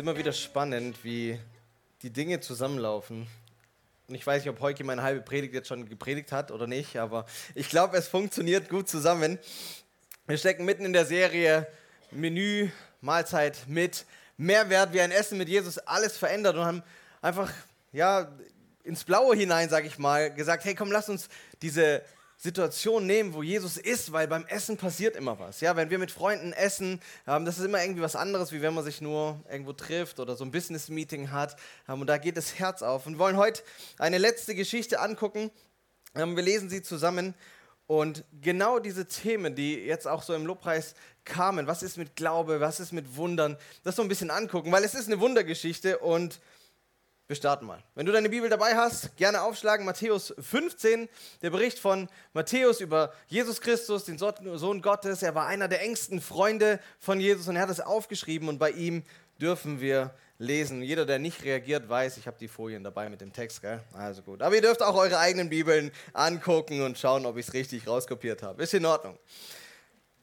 Immer wieder spannend, wie die Dinge zusammenlaufen. Und ich weiß nicht, ob Heuki meine halbe Predigt jetzt schon gepredigt hat oder nicht, aber ich glaube, es funktioniert gut zusammen. Wir stecken mitten in der Serie Menü, Mahlzeit mit Mehrwert, wie ein Essen mit Jesus alles verändert und haben einfach ja, ins Blaue hinein, sage ich mal, gesagt, hey komm, lass uns diese Situation nehmen, wo Jesus ist, weil beim Essen passiert immer was. Ja, wenn wir mit Freunden essen, ähm, das ist immer irgendwie was anderes, wie wenn man sich nur irgendwo trifft oder so ein Business-Meeting hat. Ähm, und da geht das Herz auf. Und wollen heute eine letzte Geschichte angucken. Ähm, wir lesen sie zusammen. Und genau diese Themen, die jetzt auch so im Lobpreis kamen, was ist mit Glaube, was ist mit Wundern, das so ein bisschen angucken, weil es ist eine Wundergeschichte und wir starten mal. Wenn du deine Bibel dabei hast, gerne aufschlagen. Matthäus 15, der Bericht von Matthäus über Jesus Christus, den Sohn Gottes. Er war einer der engsten Freunde von Jesus und er hat es aufgeschrieben und bei ihm dürfen wir lesen. Jeder, der nicht reagiert, weiß, ich habe die Folien dabei mit dem Text, gell? Also gut. Aber ihr dürft auch eure eigenen Bibeln angucken und schauen, ob ich es richtig rauskopiert habe. Ist in Ordnung.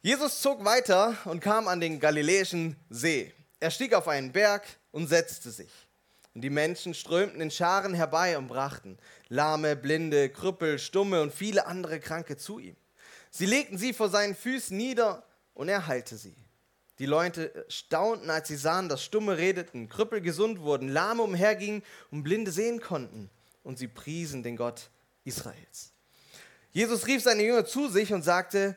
Jesus zog weiter und kam an den Galiläischen See. Er stieg auf einen Berg und setzte sich. Und die Menschen strömten in Scharen herbei und brachten Lahme, Blinde, Krüppel, Stumme und viele andere Kranke zu ihm. Sie legten sie vor seinen Füßen nieder und er heilte sie. Die Leute staunten, als sie sahen, dass Stumme redeten, Krüppel gesund wurden, Lahme umhergingen und Blinde sehen konnten. Und sie priesen den Gott Israels. Jesus rief seine Jünger zu sich und sagte,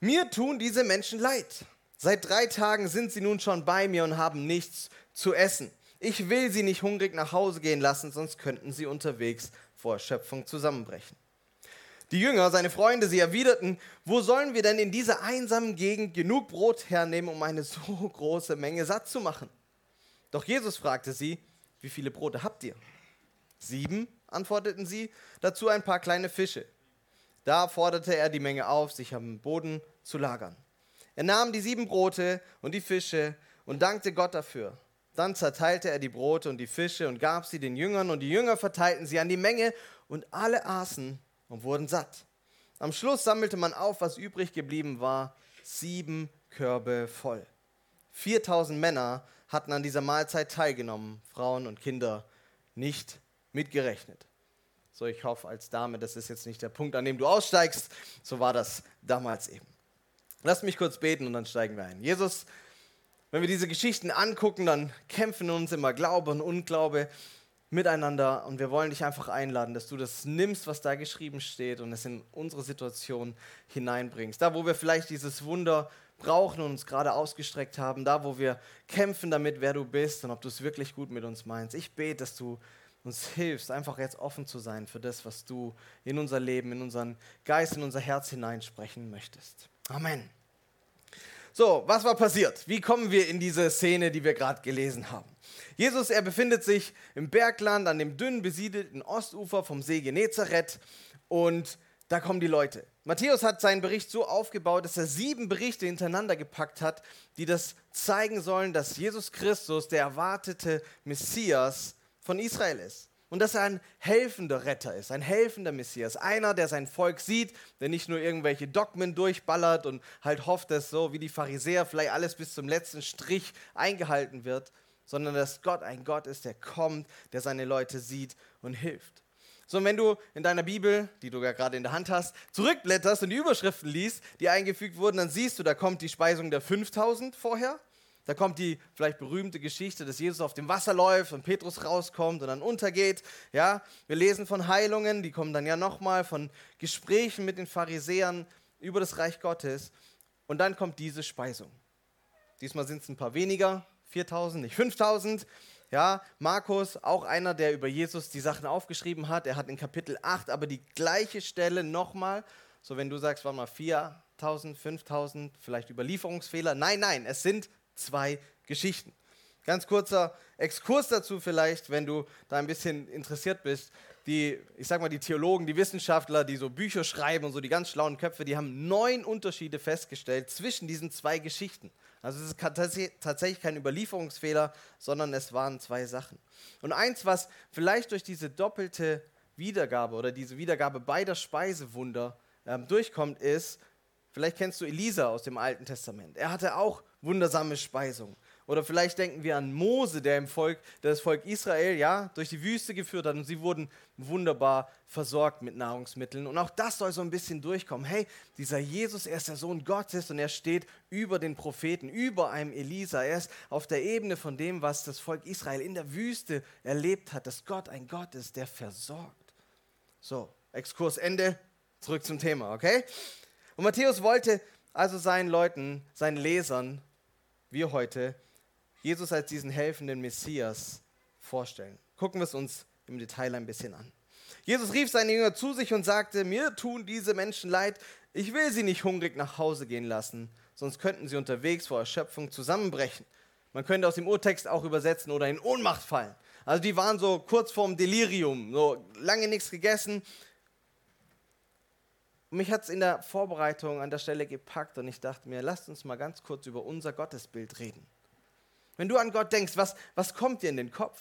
mir tun diese Menschen leid. Seit drei Tagen sind sie nun schon bei mir und haben nichts zu essen. Ich will sie nicht hungrig nach Hause gehen lassen, sonst könnten sie unterwegs vor Erschöpfung zusammenbrechen. Die Jünger, seine Freunde, sie erwiderten, wo sollen wir denn in dieser einsamen Gegend genug Brot hernehmen, um eine so große Menge satt zu machen? Doch Jesus fragte sie, wie viele Brote habt ihr? Sieben, antworteten sie, dazu ein paar kleine Fische. Da forderte er die Menge auf, sich am Boden zu lagern. Er nahm die sieben Brote und die Fische und dankte Gott dafür. Dann zerteilte er die Brote und die Fische und gab sie den Jüngern, und die Jünger verteilten sie an die Menge, und alle aßen und wurden satt. Am Schluss sammelte man auf, was übrig geblieben war, sieben Körbe voll. 4000 Männer hatten an dieser Mahlzeit teilgenommen, Frauen und Kinder nicht mitgerechnet. So, ich hoffe als Dame, das ist jetzt nicht der Punkt, an dem du aussteigst. So war das damals eben. Lass mich kurz beten und dann steigen wir ein. Jesus, wenn wir diese Geschichten angucken, dann kämpfen uns immer Glaube und Unglaube miteinander und wir wollen dich einfach einladen, dass du das nimmst, was da geschrieben steht und es in unsere Situation hineinbringst. Da, wo wir vielleicht dieses Wunder brauchen und uns gerade ausgestreckt haben, da, wo wir kämpfen damit, wer du bist und ob du es wirklich gut mit uns meinst. Ich bete, dass du uns hilfst, einfach jetzt offen zu sein für das, was du in unser Leben, in unseren Geist, in unser Herz hineinsprechen möchtest. Amen. So, was war passiert? Wie kommen wir in diese Szene, die wir gerade gelesen haben? Jesus, er befindet sich im Bergland an dem dünn besiedelten Ostufer vom See Genezareth und da kommen die Leute. Matthäus hat seinen Bericht so aufgebaut, dass er sieben Berichte hintereinander gepackt hat, die das zeigen sollen, dass Jesus Christus der erwartete Messias von Israel ist und dass er ein helfender Retter ist, ein helfender Messias, einer, der sein Volk sieht, der nicht nur irgendwelche Dogmen durchballert und halt hofft, dass so wie die Pharisäer vielleicht alles bis zum letzten Strich eingehalten wird, sondern dass Gott ein Gott ist, der kommt, der seine Leute sieht und hilft. So, und wenn du in deiner Bibel, die du ja gerade in der Hand hast, zurückblätterst und die Überschriften liest, die eingefügt wurden, dann siehst du, da kommt die Speisung der 5000 vorher, da kommt die vielleicht berühmte Geschichte, dass Jesus auf dem Wasser läuft und Petrus rauskommt und dann untergeht. Ja, wir lesen von Heilungen, die kommen dann ja nochmal von Gesprächen mit den Pharisäern über das Reich Gottes. Und dann kommt diese Speisung. Diesmal sind es ein paar weniger, 4000, nicht 5000. Ja, Markus, auch einer, der über Jesus die Sachen aufgeschrieben hat. Er hat in Kapitel 8 aber die gleiche Stelle nochmal. So, wenn du sagst, warte mal, 4000, 5000, vielleicht Überlieferungsfehler. Nein, nein, es sind zwei Geschichten. Ganz kurzer Exkurs dazu vielleicht, wenn du da ein bisschen interessiert bist. Die, ich sag mal, die Theologen, die Wissenschaftler, die so Bücher schreiben und so, die ganz schlauen Köpfe, die haben neun Unterschiede festgestellt zwischen diesen zwei Geschichten. Also es ist tatsächlich kein Überlieferungsfehler, sondern es waren zwei Sachen. Und eins, was vielleicht durch diese doppelte Wiedergabe oder diese Wiedergabe beider Speisewunder ähm, durchkommt, ist, vielleicht kennst du Elisa aus dem Alten Testament. Er hatte auch wundersame Speisung. Oder vielleicht denken wir an Mose, der im Volk, das Volk Israel ja durch die Wüste geführt hat und sie wurden wunderbar versorgt mit Nahrungsmitteln. Und auch das soll so ein bisschen durchkommen. Hey, dieser Jesus, er ist der Sohn Gottes und er steht über den Propheten, über einem Elisa. Er ist auf der Ebene von dem, was das Volk Israel in der Wüste erlebt hat, dass Gott ein Gott ist, der versorgt. So, Exkurs Ende, zurück zum Thema, okay? Und Matthäus wollte also seinen Leuten, seinen Lesern, wir heute, Jesus als diesen helfenden Messias vorstellen. Gucken wir es uns im Detail ein bisschen an. Jesus rief seine Jünger zu sich und sagte, mir tun diese Menschen leid, ich will sie nicht hungrig nach Hause gehen lassen, sonst könnten sie unterwegs vor Erschöpfung zusammenbrechen. Man könnte aus dem Urtext auch übersetzen oder in Ohnmacht fallen. Also die waren so kurz vorm Delirium, so lange nichts gegessen. Mich hat es in der Vorbereitung an der Stelle gepackt und ich dachte mir, lasst uns mal ganz kurz über unser Gottesbild reden. Wenn du an Gott denkst, was, was kommt dir in den Kopf?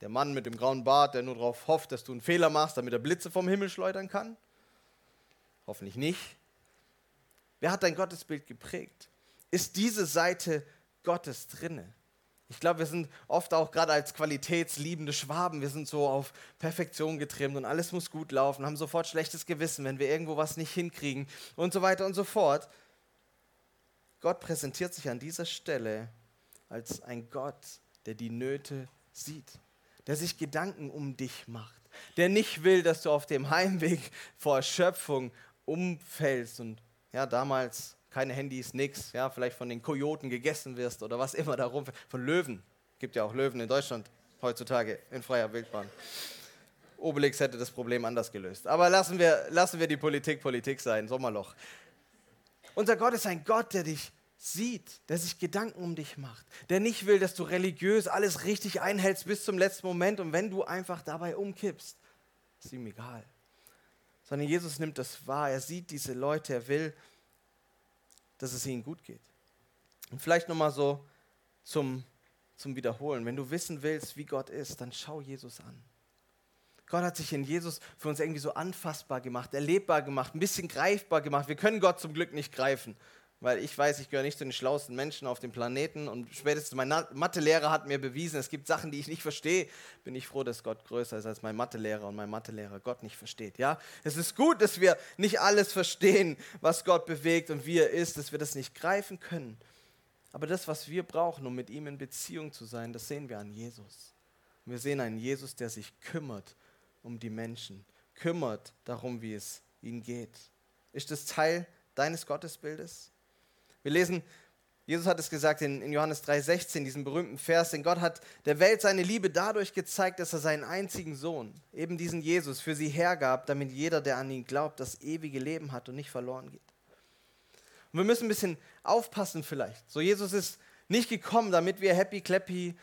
Der Mann mit dem grauen Bart, der nur darauf hofft, dass du einen Fehler machst, damit er Blitze vom Himmel schleudern kann? Hoffentlich nicht. Wer hat dein Gottesbild geprägt? Ist diese Seite Gottes drinne? Ich glaube, wir sind oft auch gerade als qualitätsliebende Schwaben, wir sind so auf Perfektion getrimmt und alles muss gut laufen, haben sofort schlechtes Gewissen, wenn wir irgendwo was nicht hinkriegen und so weiter und so fort. Gott präsentiert sich an dieser Stelle als ein Gott, der die Nöte sieht, der sich Gedanken um dich macht, der nicht will, dass du auf dem Heimweg vor Erschöpfung umfällst und ja, damals keine Handys, nix, ja, vielleicht von den Kojoten gegessen wirst oder was immer darum, von Löwen, gibt ja auch Löwen in Deutschland heutzutage in freier Wildbahn. Obelix hätte das Problem anders gelöst. Aber lassen wir, lassen wir die Politik Politik sein, Sommerloch. Unser Gott ist ein Gott, der dich sieht, der sich Gedanken um dich macht, der nicht will, dass du religiös alles richtig einhältst bis zum letzten Moment und wenn du einfach dabei umkippst, ist ihm egal. Sondern Jesus nimmt das wahr, er sieht diese Leute, er will, dass es ihnen gut geht. Und vielleicht nochmal so zum, zum Wiederholen, wenn du wissen willst, wie Gott ist, dann schau Jesus an. Gott hat sich in Jesus für uns irgendwie so anfassbar gemacht, erlebbar gemacht, ein bisschen greifbar gemacht. Wir können Gott zum Glück nicht greifen weil ich weiß, ich gehöre nicht zu den schlauesten Menschen auf dem Planeten und spätestens mein Mathelehrer hat mir bewiesen, es gibt Sachen, die ich nicht verstehe. Bin ich froh, dass Gott größer ist als mein Mathelehrer und mein Mathelehrer Gott nicht versteht. Ja, es ist gut, dass wir nicht alles verstehen, was Gott bewegt und wie er ist, dass wir das nicht greifen können. Aber das, was wir brauchen, um mit ihm in Beziehung zu sein, das sehen wir an Jesus. wir sehen einen Jesus, der sich kümmert um die Menschen, kümmert darum, wie es ihnen geht. Ist das Teil deines Gottesbildes? Wir lesen, Jesus hat es gesagt in, in Johannes 3,16, diesen berühmten Vers, denn Gott hat der Welt seine Liebe dadurch gezeigt, dass er seinen einzigen Sohn, eben diesen Jesus, für sie hergab, damit jeder, der an ihn glaubt, das ewige Leben hat und nicht verloren geht. Und wir müssen ein bisschen aufpassen vielleicht. So, Jesus ist nicht gekommen, damit wir happy, clappy,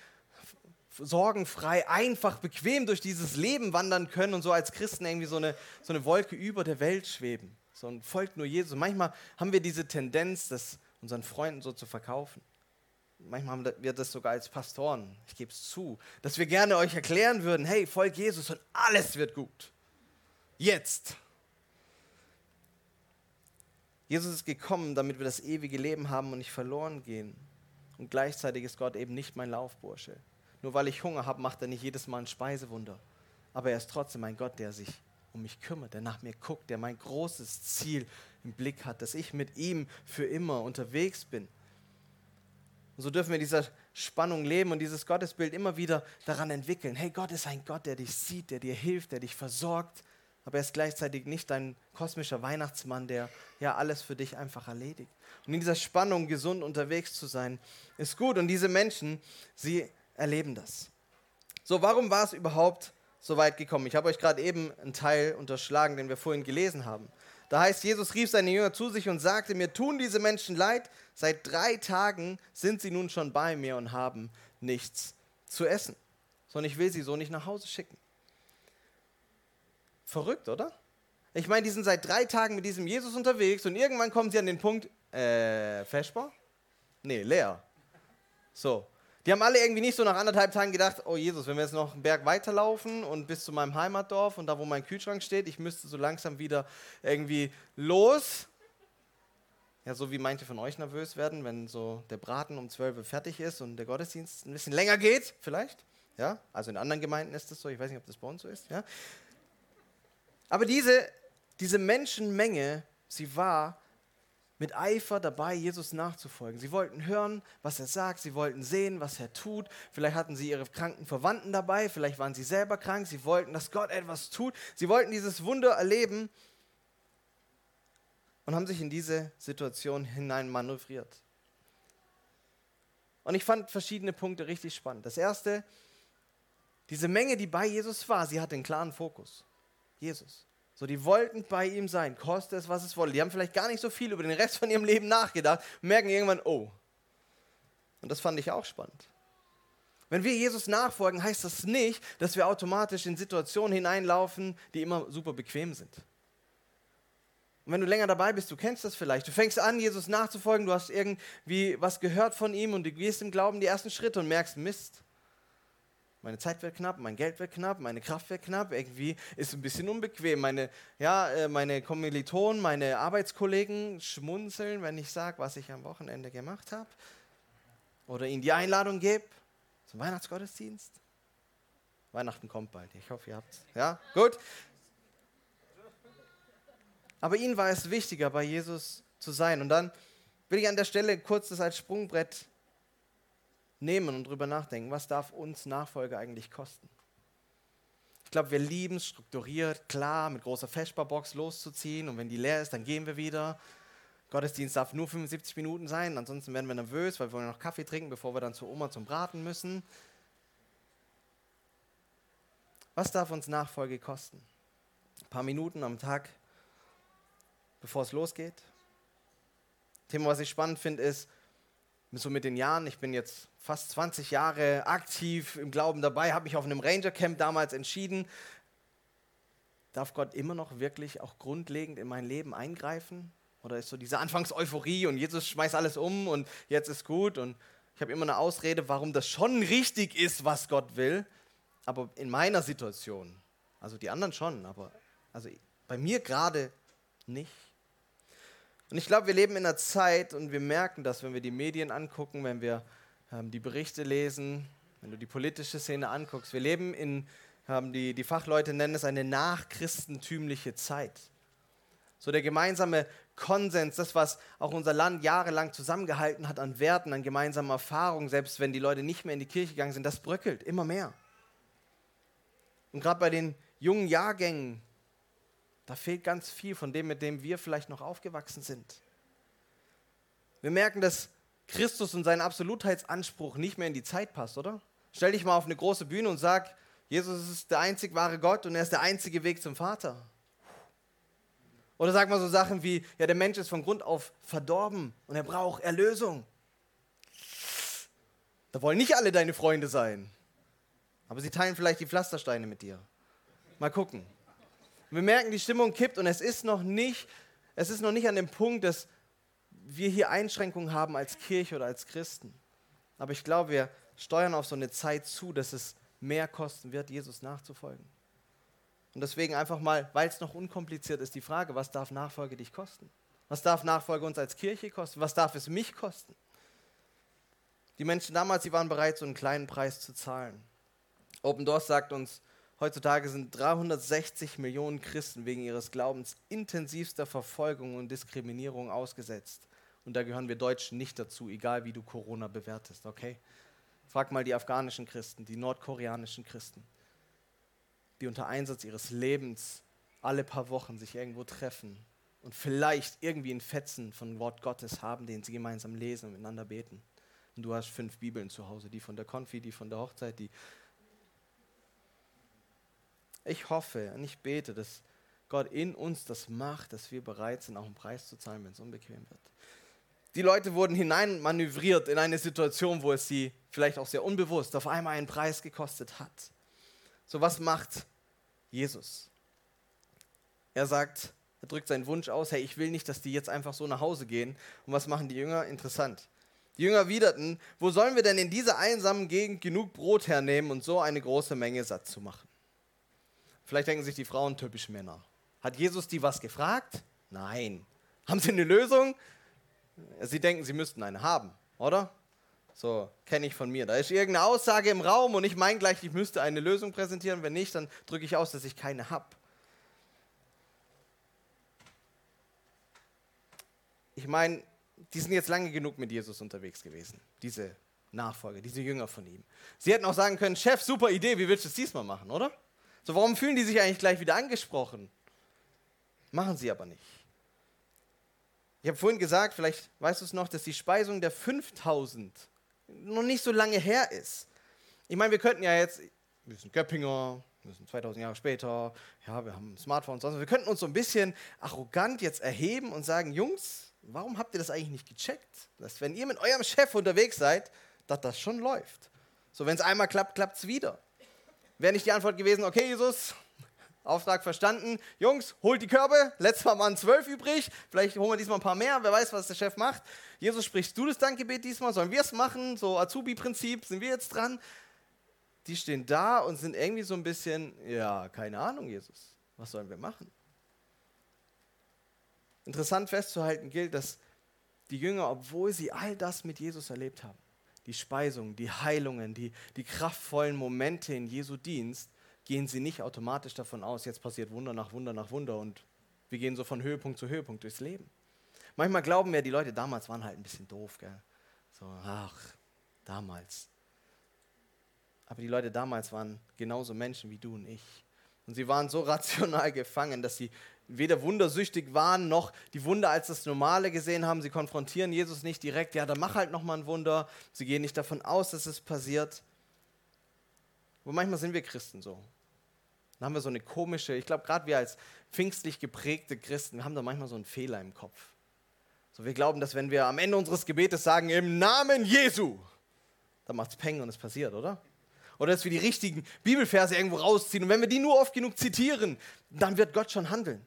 sorgenfrei, einfach, bequem durch dieses Leben wandern können und so als Christen irgendwie so eine, so eine Wolke über der Welt schweben. Sondern folgt nur Jesus. Manchmal haben wir diese Tendenz, dass unseren Freunden so zu verkaufen. Manchmal haben wir das sogar als Pastoren, ich gebe es zu, dass wir gerne euch erklären würden, hey, folgt Jesus und alles wird gut. Jetzt. Jesus ist gekommen, damit wir das ewige Leben haben und nicht verloren gehen. Und gleichzeitig ist Gott eben nicht mein Laufbursche. Nur weil ich Hunger habe, macht er nicht jedes Mal ein Speisewunder. Aber er ist trotzdem ein Gott, der sich um mich kümmert, der nach mir guckt, der mein großes Ziel im Blick hat, dass ich mit ihm für immer unterwegs bin. Und so dürfen wir dieser Spannung leben und dieses Gottesbild immer wieder daran entwickeln. Hey, Gott ist ein Gott, der dich sieht, der dir hilft, der dich versorgt, aber er ist gleichzeitig nicht dein kosmischer Weihnachtsmann, der ja alles für dich einfach erledigt. Und in dieser Spannung gesund unterwegs zu sein, ist gut. Und diese Menschen, sie erleben das. So, warum war es überhaupt so weit gekommen? Ich habe euch gerade eben einen Teil unterschlagen, den wir vorhin gelesen haben. Da heißt, Jesus rief seine Jünger zu sich und sagte, mir tun diese Menschen leid, seit drei Tagen sind sie nun schon bei mir und haben nichts zu essen. Sondern ich will sie so nicht nach Hause schicken. Verrückt, oder? Ich meine, die sind seit drei Tagen mit diesem Jesus unterwegs und irgendwann kommen sie an den Punkt, äh, Feschbar? Nee, leer. So. Die haben alle irgendwie nicht so nach anderthalb Tagen gedacht, oh Jesus, wenn wir jetzt noch einen Berg weiterlaufen und bis zu meinem Heimatdorf und da, wo mein Kühlschrank steht, ich müsste so langsam wieder irgendwie los. Ja, so wie manche von euch nervös werden, wenn so der Braten um 12 Uhr fertig ist und der Gottesdienst ein bisschen länger geht, vielleicht. Ja, also in anderen Gemeinden ist das so, ich weiß nicht, ob das bei uns so ist. Ja. Aber diese, diese Menschenmenge, sie war mit Eifer dabei, Jesus nachzufolgen. Sie wollten hören, was er sagt, sie wollten sehen, was er tut. Vielleicht hatten sie ihre kranken Verwandten dabei, vielleicht waren sie selber krank, sie wollten, dass Gott etwas tut. Sie wollten dieses Wunder erleben und haben sich in diese Situation hinein manövriert. Und ich fand verschiedene Punkte richtig spannend. Das erste, diese Menge, die bei Jesus war, sie hat den klaren Fokus. Jesus. So, die wollten bei ihm sein, koste es, was es wolle. Die haben vielleicht gar nicht so viel über den Rest von ihrem Leben nachgedacht merken irgendwann, oh. Und das fand ich auch spannend. Wenn wir Jesus nachfolgen, heißt das nicht, dass wir automatisch in Situationen hineinlaufen, die immer super bequem sind. Und wenn du länger dabei bist, du kennst das vielleicht. Du fängst an, Jesus nachzufolgen, du hast irgendwie was gehört von ihm und du gehst im Glauben die ersten Schritte und merkst, Mist, meine Zeit wird knapp, mein Geld wird knapp, meine Kraft wird knapp. Irgendwie ist ein bisschen unbequem. Meine, ja, äh, meine Kommilitonen, meine Arbeitskollegen schmunzeln, wenn ich sage, was ich am Wochenende gemacht habe. Oder ihnen die Einladung gebe zum Weihnachtsgottesdienst. Weihnachten kommt bald. Ich hoffe, ihr habt es. Ja, gut. Aber ihnen war es wichtiger, bei Jesus zu sein. Und dann will ich an der Stelle kurz das als Sprungbrett nehmen und drüber nachdenken, was darf uns Nachfolge eigentlich kosten? Ich glaube, wir lieben es strukturiert, klar, mit großer Feschbarbox loszuziehen und wenn die leer ist, dann gehen wir wieder. Gottesdienst darf nur 75 Minuten sein, ansonsten werden wir nervös, weil wir wollen noch Kaffee trinken, bevor wir dann zur Oma zum Braten müssen. Was darf uns Nachfolge kosten? Ein paar Minuten am Tag, bevor es losgeht. Thema, was ich spannend finde, ist, so mit den Jahren, ich bin jetzt fast 20 Jahre aktiv im Glauben dabei, habe mich auf einem Ranger Camp damals entschieden, darf Gott immer noch wirklich auch grundlegend in mein Leben eingreifen? Oder ist so diese Anfangseuphorie und Jesus schmeißt alles um und jetzt ist gut und ich habe immer eine Ausrede, warum das schon richtig ist, was Gott will, aber in meiner Situation, also die anderen schon, aber also bei mir gerade nicht. Und ich glaube, wir leben in einer Zeit und wir merken das, wenn wir die Medien angucken, wenn wir ähm, die Berichte lesen, wenn du die politische Szene anguckst. Wir leben in, ähm, die, die Fachleute nennen es eine nachchristentümliche Zeit. So der gemeinsame Konsens, das, was auch unser Land jahrelang zusammengehalten hat an Werten, an gemeinsamer Erfahrung, selbst wenn die Leute nicht mehr in die Kirche gegangen sind, das bröckelt immer mehr. Und gerade bei den jungen Jahrgängen, da fehlt ganz viel von dem, mit dem wir vielleicht noch aufgewachsen sind. Wir merken, dass Christus und sein Absolutheitsanspruch nicht mehr in die Zeit passt, oder? Stell dich mal auf eine große Bühne und sag, Jesus ist der einzig wahre Gott und er ist der einzige Weg zum Vater. Oder sag mal so Sachen wie, ja, der Mensch ist von Grund auf verdorben und er braucht Erlösung. Da wollen nicht alle deine Freunde sein. Aber sie teilen vielleicht die Pflastersteine mit dir. Mal gucken. Wir merken, die Stimmung kippt und es ist noch nicht, es ist noch nicht an dem Punkt, dass wir hier Einschränkungen haben als Kirche oder als Christen. Aber ich glaube, wir steuern auf so eine Zeit zu, dass es mehr kosten wird, Jesus nachzufolgen. Und deswegen einfach mal, weil es noch unkompliziert ist, die Frage, was darf Nachfolge dich kosten? Was darf Nachfolge uns als Kirche kosten? Was darf es mich kosten? Die Menschen damals, sie waren bereit, so einen kleinen Preis zu zahlen. Open Doors sagt uns, Heutzutage sind 360 Millionen Christen wegen ihres Glaubens intensivster Verfolgung und Diskriminierung ausgesetzt. Und da gehören wir Deutschen nicht dazu, egal wie du Corona bewertest, okay? Frag mal die afghanischen Christen, die nordkoreanischen Christen, die unter Einsatz ihres Lebens alle paar Wochen sich irgendwo treffen und vielleicht irgendwie ein Fetzen von Wort Gottes haben, den sie gemeinsam lesen und miteinander beten. Und du hast fünf Bibeln zu Hause, die von der Konfi, die von der Hochzeit, die ich hoffe und ich bete, dass Gott in uns das macht, dass wir bereit sind, auch einen Preis zu zahlen, wenn es unbequem wird. Die Leute wurden hineinmanövriert in eine Situation, wo es sie vielleicht auch sehr unbewusst auf einmal einen Preis gekostet hat. So was macht Jesus? Er sagt, er drückt seinen Wunsch aus, hey, ich will nicht, dass die jetzt einfach so nach Hause gehen. Und was machen die Jünger? Interessant. Die Jünger widerten, wo sollen wir denn in dieser einsamen Gegend genug Brot hernehmen und so eine große Menge satt zu machen? Vielleicht denken sich die Frauen typisch Männer. Hat Jesus die was gefragt? Nein. Haben sie eine Lösung? Sie denken, sie müssten eine haben, oder? So, kenne ich von mir. Da ist irgendeine Aussage im Raum und ich meine gleich, ich müsste eine Lösung präsentieren. Wenn nicht, dann drücke ich aus, dass ich keine habe. Ich meine, die sind jetzt lange genug mit Jesus unterwegs gewesen, diese Nachfolger, diese Jünger von ihm. Sie hätten auch sagen können, Chef, super Idee, wie willst du es diesmal machen, oder? So, warum fühlen die sich eigentlich gleich wieder angesprochen? Machen sie aber nicht. Ich habe vorhin gesagt, vielleicht weißt du es noch, dass die Speisung der 5000 noch nicht so lange her ist. Ich meine, wir könnten ja jetzt, wir sind Göppinger, wir sind 2000 Jahre später, ja, wir haben ein Smartphone und sonst Wir könnten uns so ein bisschen arrogant jetzt erheben und sagen, Jungs, warum habt ihr das eigentlich nicht gecheckt? Dass wenn ihr mit eurem Chef unterwegs seid, dass das schon läuft. So, wenn es einmal klappt, klappt es wieder. Wäre nicht die Antwort gewesen, okay, Jesus, Auftrag verstanden. Jungs, holt die Körbe. Letztes Mal waren zwölf übrig. Vielleicht holen wir diesmal ein paar mehr. Wer weiß, was der Chef macht. Jesus, sprichst du das Dankgebet diesmal? Sollen wir es machen? So Azubi-Prinzip, sind wir jetzt dran? Die stehen da und sind irgendwie so ein bisschen, ja, keine Ahnung, Jesus. Was sollen wir machen? Interessant festzuhalten gilt, dass die Jünger, obwohl sie all das mit Jesus erlebt haben, die Speisungen, die Heilungen, die, die kraftvollen Momente in Jesu Dienst, gehen sie nicht automatisch davon aus, jetzt passiert Wunder nach Wunder nach Wunder und wir gehen so von Höhepunkt zu Höhepunkt durchs Leben. Manchmal glauben wir, die Leute damals waren halt ein bisschen doof, gell? So, ach, damals. Aber die Leute damals waren genauso Menschen wie du und ich. Und sie waren so rational gefangen, dass sie weder wundersüchtig waren, noch die Wunder als das Normale gesehen haben. Sie konfrontieren Jesus nicht direkt, ja, dann mach halt nochmal ein Wunder. Sie gehen nicht davon aus, dass es passiert. Aber manchmal sind wir Christen so. Dann haben wir so eine komische, ich glaube, gerade wir als pfingstlich geprägte Christen, haben da manchmal so einen Fehler im Kopf. So, wir glauben, dass wenn wir am Ende unseres Gebetes sagen, im Namen Jesu, dann macht es Peng und es passiert, oder? Oder dass wir die richtigen Bibelverse irgendwo rausziehen und wenn wir die nur oft genug zitieren, dann wird Gott schon handeln.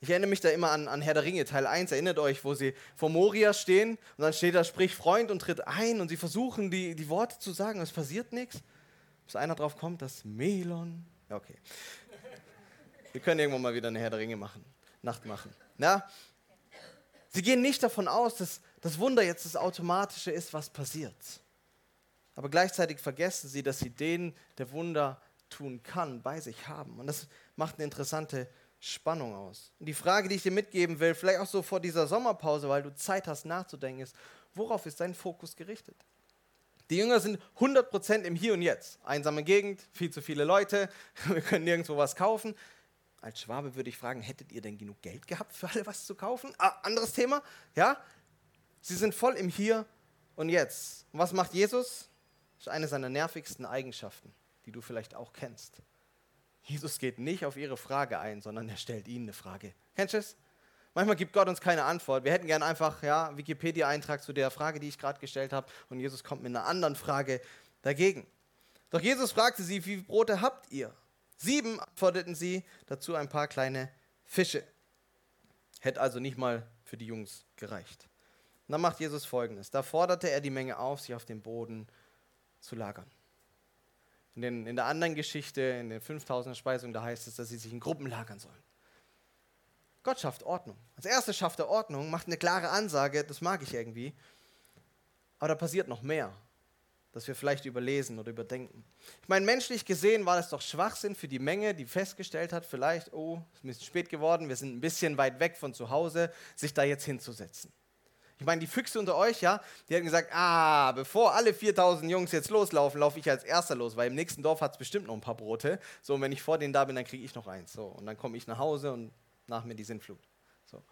Ich erinnere mich da immer an, an Herr der Ringe, Teil 1, erinnert euch, wo sie vor Moria stehen und dann steht da, sprich Freund und tritt ein und sie versuchen die, die Worte zu sagen, es passiert nichts bis einer drauf kommt, das Melon. Ja, okay. Wir können irgendwann mal wieder eine Herr der Ringe machen, Nacht machen. Na? Sie gehen nicht davon aus, dass das Wunder jetzt das Automatische ist, was passiert. Aber gleichzeitig vergessen sie, dass sie den, der Wunder tun kann, bei sich haben. Und das macht eine interessante Spannung aus. Und die Frage, die ich dir mitgeben will, vielleicht auch so vor dieser Sommerpause, weil du Zeit hast nachzudenken, ist, worauf ist dein Fokus gerichtet? Die Jünger sind 100% im Hier und Jetzt. Einsame Gegend, viel zu viele Leute, wir können nirgendwo was kaufen. Als Schwabe würde ich fragen, hättet ihr denn genug Geld gehabt, für alle was zu kaufen? Ah, anderes Thema, ja? Sie sind voll im Hier und Jetzt. Und was macht Jesus? Das ist eine seiner nervigsten Eigenschaften, die du vielleicht auch kennst. Jesus geht nicht auf ihre Frage ein, sondern er stellt ihnen eine Frage. Kennst du es? Manchmal gibt Gott uns keine Antwort. Wir hätten gerne einfach ja, Wikipedia-Eintrag zu der Frage, die ich gerade gestellt habe, und Jesus kommt mit einer anderen Frage dagegen. Doch Jesus fragte sie, wie viele Brote habt ihr? Sieben antworteten sie, dazu ein paar kleine Fische. Hätte also nicht mal für die Jungs gereicht. Und dann macht Jesus folgendes: Da forderte er die Menge auf, sich auf dem Boden zu lagern. In, den, in der anderen Geschichte, in der 5000er Speisung, da heißt es, dass sie sich in Gruppen lagern sollen. Gott schafft Ordnung. Als erstes schafft er Ordnung, macht eine klare Ansage, das mag ich irgendwie. Aber da passiert noch mehr, das wir vielleicht überlesen oder überdenken. Ich meine, menschlich gesehen war das doch Schwachsinn für die Menge, die festgestellt hat, vielleicht, oh, es ist ein bisschen spät geworden, wir sind ein bisschen weit weg von zu Hause, sich da jetzt hinzusetzen. Ich meine, die Füchse unter euch, ja, die hätten gesagt, ah, bevor alle 4000 Jungs jetzt loslaufen, laufe ich als Erster los, weil im nächsten Dorf hat es bestimmt noch ein paar Brote. So, und wenn ich vor denen da bin, dann kriege ich noch eins. So, und dann komme ich nach Hause und nach mir die Sintflut. So.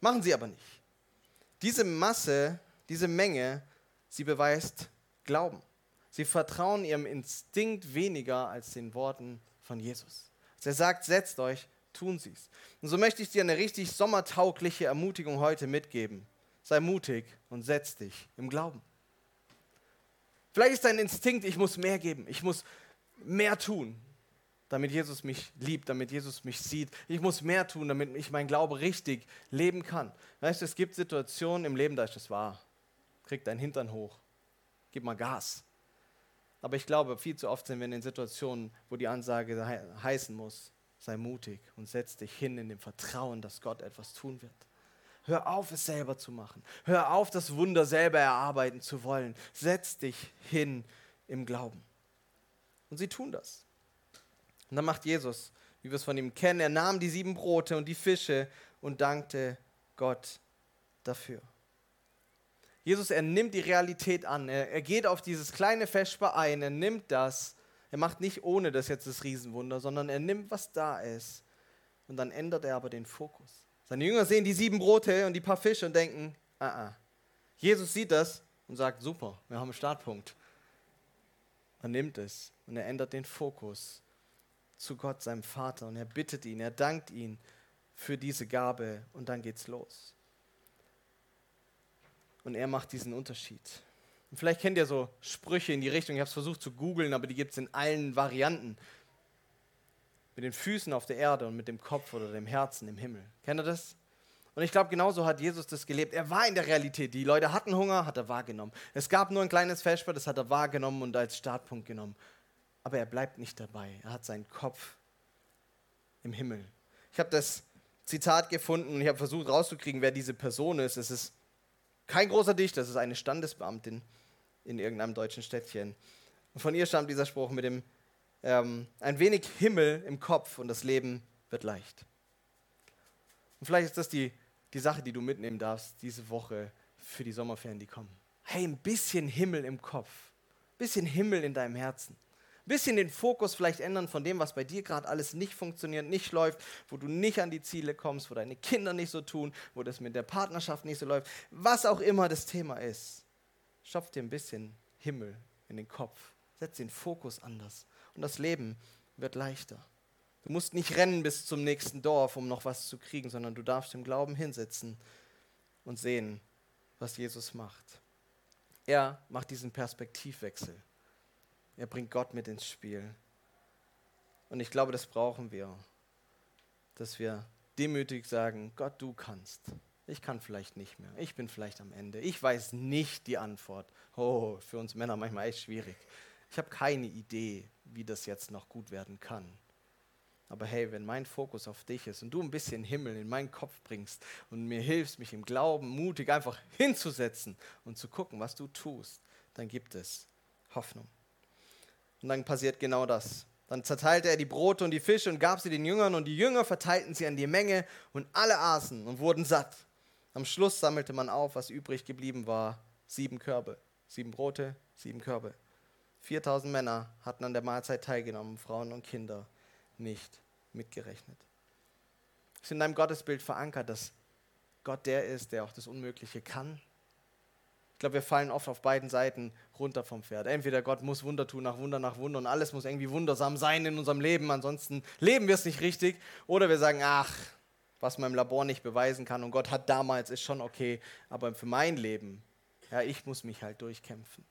Machen sie aber nicht. Diese Masse, diese Menge, sie beweist Glauben. Sie vertrauen ihrem Instinkt weniger als den Worten von Jesus. Als er sagt, setzt euch, tun sie es. Und so möchte ich dir eine richtig sommertaugliche Ermutigung heute mitgeben. Sei mutig und setz dich im Glauben. Vielleicht ist dein Instinkt, ich muss mehr geben, ich muss mehr tun, damit Jesus mich liebt, damit Jesus mich sieht. Ich muss mehr tun, damit ich mein Glaube richtig leben kann. Weißt du, es gibt Situationen im Leben, da ist das wahr. Krieg deinen Hintern hoch, gib mal Gas. Aber ich glaube, viel zu oft sind wir in Situationen, wo die Ansage heißen muss, sei mutig und setz dich hin in dem Vertrauen, dass Gott etwas tun wird. Hör auf, es selber zu machen. Hör auf, das Wunder selber erarbeiten zu wollen. Setz dich hin im Glauben. Und sie tun das. Und dann macht Jesus, wie wir es von ihm kennen, er nahm die sieben Brote und die Fische und dankte Gott dafür. Jesus, er nimmt die Realität an. Er, er geht auf dieses kleine Vesper ein. Er nimmt das. Er macht nicht ohne das jetzt das Riesenwunder, sondern er nimmt, was da ist. Und dann ändert er aber den Fokus. Seine Jünger sehen die sieben Brote und die paar Fische und denken, ah, ah. Jesus sieht das und sagt, super, wir haben einen Startpunkt. Er nimmt es und er ändert den Fokus zu Gott, seinem Vater, und er bittet ihn, er dankt ihn für diese Gabe und dann geht's los. Und er macht diesen Unterschied. Und vielleicht kennt ihr so Sprüche in die Richtung, ich habe es versucht zu googeln, aber die gibt es in allen Varianten mit den Füßen auf der Erde und mit dem Kopf oder dem Herzen im Himmel. Kennt ihr das? Und ich glaube, genauso hat Jesus das gelebt. Er war in der Realität. Die Leute hatten Hunger, hat er wahrgenommen. Es gab nur ein kleines Vesper, das hat er wahrgenommen und als Startpunkt genommen. Aber er bleibt nicht dabei. Er hat seinen Kopf im Himmel. Ich habe das Zitat gefunden und ich habe versucht rauszukriegen, wer diese Person ist. Es ist kein großer Dichter, es ist eine Standesbeamtin in irgendeinem deutschen Städtchen. Und von ihr stammt dieser Spruch mit dem ähm, ein wenig Himmel im Kopf und das Leben wird leicht. Und vielleicht ist das die, die Sache, die du mitnehmen darfst diese Woche für die Sommerferien, die kommen. Hey, ein bisschen Himmel im Kopf, ein bisschen Himmel in deinem Herzen. Ein bisschen den Fokus vielleicht ändern von dem, was bei dir gerade alles nicht funktioniert, nicht läuft, wo du nicht an die Ziele kommst, wo deine Kinder nicht so tun, wo das mit der Partnerschaft nicht so läuft, was auch immer das Thema ist. Schopf dir ein bisschen Himmel in den Kopf. Setz den Fokus anders und das Leben wird leichter. Du musst nicht rennen bis zum nächsten Dorf, um noch was zu kriegen, sondern du darfst im Glauben hinsetzen und sehen, was Jesus macht. Er macht diesen Perspektivwechsel. Er bringt Gott mit ins Spiel. Und ich glaube, das brauchen wir, dass wir demütig sagen, Gott, du kannst. Ich kann vielleicht nicht mehr. Ich bin vielleicht am Ende. Ich weiß nicht die Antwort. Oh, für uns Männer manchmal echt schwierig. Ich habe keine Idee, wie das jetzt noch gut werden kann. Aber hey, wenn mein Fokus auf dich ist und du ein bisschen Himmel in meinen Kopf bringst und mir hilfst, mich im Glauben mutig einfach hinzusetzen und zu gucken, was du tust, dann gibt es Hoffnung. Und dann passiert genau das. Dann zerteilte er die Brote und die Fische und gab sie den Jüngern und die Jünger verteilten sie an die Menge und alle aßen und wurden satt. Am Schluss sammelte man auf, was übrig geblieben war, sieben Körbe. Sieben Brote, sieben Körbe. 4000 Männer hatten an der Mahlzeit teilgenommen, Frauen und Kinder nicht mitgerechnet. Es ist in deinem Gottesbild verankert, dass Gott der ist, der auch das Unmögliche kann. Ich glaube, wir fallen oft auf beiden Seiten runter vom Pferd. Entweder Gott muss Wunder tun nach Wunder nach Wunder und alles muss irgendwie wundersam sein in unserem Leben, ansonsten leben wir es nicht richtig. Oder wir sagen, ach, was man im Labor nicht beweisen kann und Gott hat damals, ist schon okay, aber für mein Leben, ja, ich muss mich halt durchkämpfen.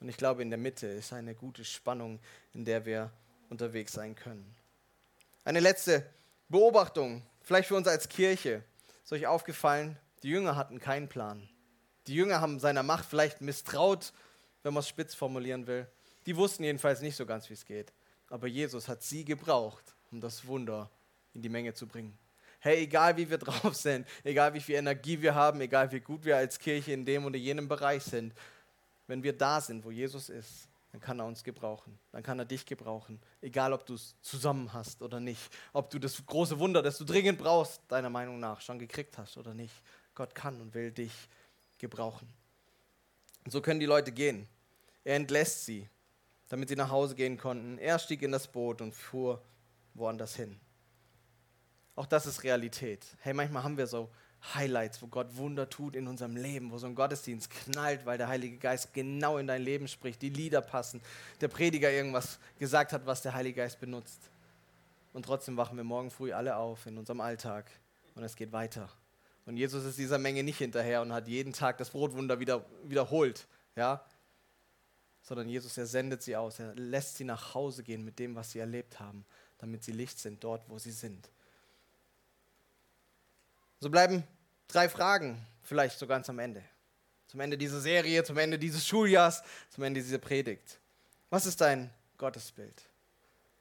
Und ich glaube, in der Mitte ist eine gute Spannung, in der wir unterwegs sein können. Eine letzte Beobachtung, vielleicht für uns als Kirche. Ist euch aufgefallen, die Jünger hatten keinen Plan. Die Jünger haben seiner Macht vielleicht misstraut, wenn man es spitz formulieren will. Die wussten jedenfalls nicht so ganz, wie es geht. Aber Jesus hat sie gebraucht, um das Wunder in die Menge zu bringen. Hey, egal wie wir drauf sind, egal wie viel Energie wir haben, egal wie gut wir als Kirche in dem oder jenem Bereich sind, wenn wir da sind, wo Jesus ist, dann kann er uns gebrauchen. Dann kann er dich gebrauchen. Egal, ob du es zusammen hast oder nicht. Ob du das große Wunder, das du dringend brauchst, deiner Meinung nach schon gekriegt hast oder nicht. Gott kann und will dich gebrauchen. Und so können die Leute gehen. Er entlässt sie, damit sie nach Hause gehen konnten. Er stieg in das Boot und fuhr woanders hin. Auch das ist Realität. Hey, manchmal haben wir so Highlights, wo Gott Wunder tut in unserem Leben, wo so ein Gottesdienst knallt, weil der Heilige Geist genau in dein Leben spricht, die Lieder passen, der Prediger irgendwas gesagt hat, was der Heilige Geist benutzt. Und trotzdem wachen wir morgen früh alle auf in unserem Alltag und es geht weiter. Und Jesus ist dieser Menge nicht hinterher und hat jeden Tag das Brotwunder wieder, wiederholt, ja? sondern Jesus, er sendet sie aus, er lässt sie nach Hause gehen mit dem, was sie erlebt haben, damit sie Licht sind dort, wo sie sind. So bleiben drei Fragen, vielleicht so ganz am Ende. Zum Ende dieser Serie, zum Ende dieses Schuljahrs, zum Ende dieser Predigt. Was ist dein Gottesbild?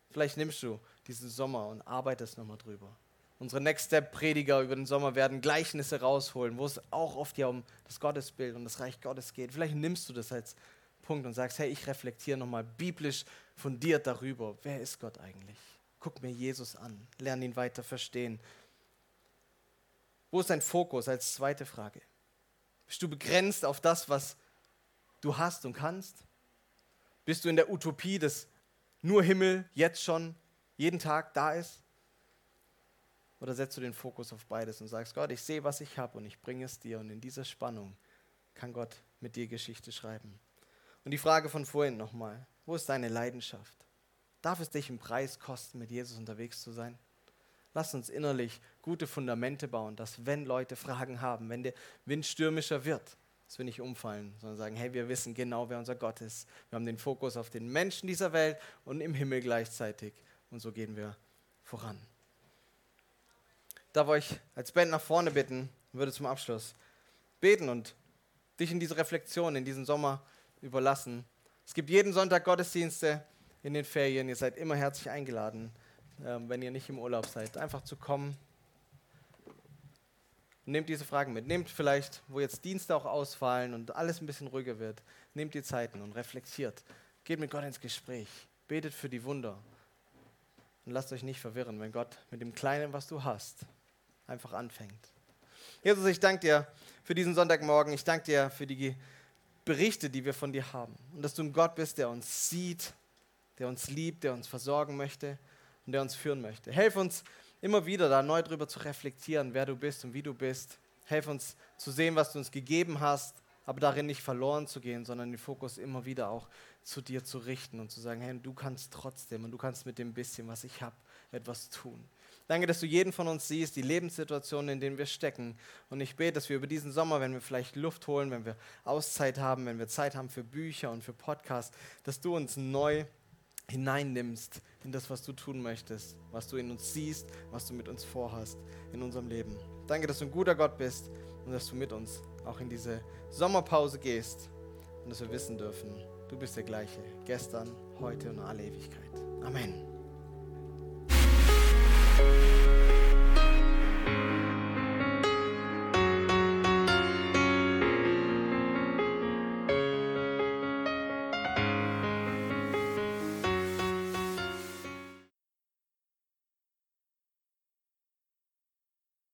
Vielleicht nimmst du diesen Sommer und arbeitest nochmal drüber. Unsere Next Step Prediger über den Sommer werden Gleichnisse rausholen, wo es auch oft ja um das Gottesbild und das Reich Gottes geht. Vielleicht nimmst du das als Punkt und sagst, hey, ich reflektiere nochmal biblisch fundiert darüber. Wer ist Gott eigentlich? Guck mir Jesus an, lerne ihn weiter verstehen. Wo ist dein Fokus als zweite Frage? Bist du begrenzt auf das, was du hast und kannst? Bist du in der Utopie, dass nur Himmel jetzt schon jeden Tag da ist? Oder setzt du den Fokus auf beides und sagst, Gott, ich sehe, was ich habe und ich bringe es dir. Und in dieser Spannung kann Gott mit dir Geschichte schreiben. Und die Frage von vorhin nochmal, wo ist deine Leidenschaft? Darf es dich einen Preis kosten, mit Jesus unterwegs zu sein? Lass uns innerlich gute Fundamente bauen, dass wenn Leute Fragen haben, wenn der Wind stürmischer wird, dass wir nicht umfallen, sondern sagen, hey, wir wissen genau, wer unser Gott ist. Wir haben den Fokus auf den Menschen dieser Welt und im Himmel gleichzeitig. Und so gehen wir voran. Darf euch als Band nach vorne bitten, würde zum Abschluss beten und dich in diese Reflexion, in diesen Sommer überlassen. Es gibt jeden Sonntag Gottesdienste in den Ferien. Ihr seid immer herzlich eingeladen, ähm, wenn ihr nicht im Urlaub seid, einfach zu kommen. Nehmt diese Fragen mit. Nehmt vielleicht, wo jetzt Dienste auch ausfallen und alles ein bisschen ruhiger wird, nehmt die Zeiten und reflektiert. Geht mit Gott ins Gespräch. Betet für die Wunder. Und lasst euch nicht verwirren, wenn Gott mit dem Kleinen, was du hast, einfach anfängt. Jesus, ich danke dir für diesen Sonntagmorgen. Ich danke dir für die Berichte, die wir von dir haben. Und dass du ein Gott bist, der uns sieht, der uns liebt, der uns versorgen möchte und der uns führen möchte. Helf uns immer wieder da neu drüber zu reflektieren, wer du bist und wie du bist. Helf uns zu sehen, was du uns gegeben hast, aber darin nicht verloren zu gehen, sondern den Fokus immer wieder auch zu dir zu richten und zu sagen, hey, du kannst trotzdem und du kannst mit dem bisschen, was ich habe, etwas tun. Danke, dass du jeden von uns siehst, die Lebenssituationen, in denen wir stecken. Und ich bete, dass wir über diesen Sommer, wenn wir vielleicht Luft holen, wenn wir Auszeit haben, wenn wir Zeit haben für Bücher und für Podcasts, dass du uns neu hineinnimmst in das, was du tun möchtest, was du in uns siehst, was du mit uns vorhast in unserem Leben. Danke, dass du ein guter Gott bist und dass du mit uns auch in diese Sommerpause gehst und dass wir wissen dürfen, du bist der gleiche, gestern, heute und in alle Ewigkeit. Amen.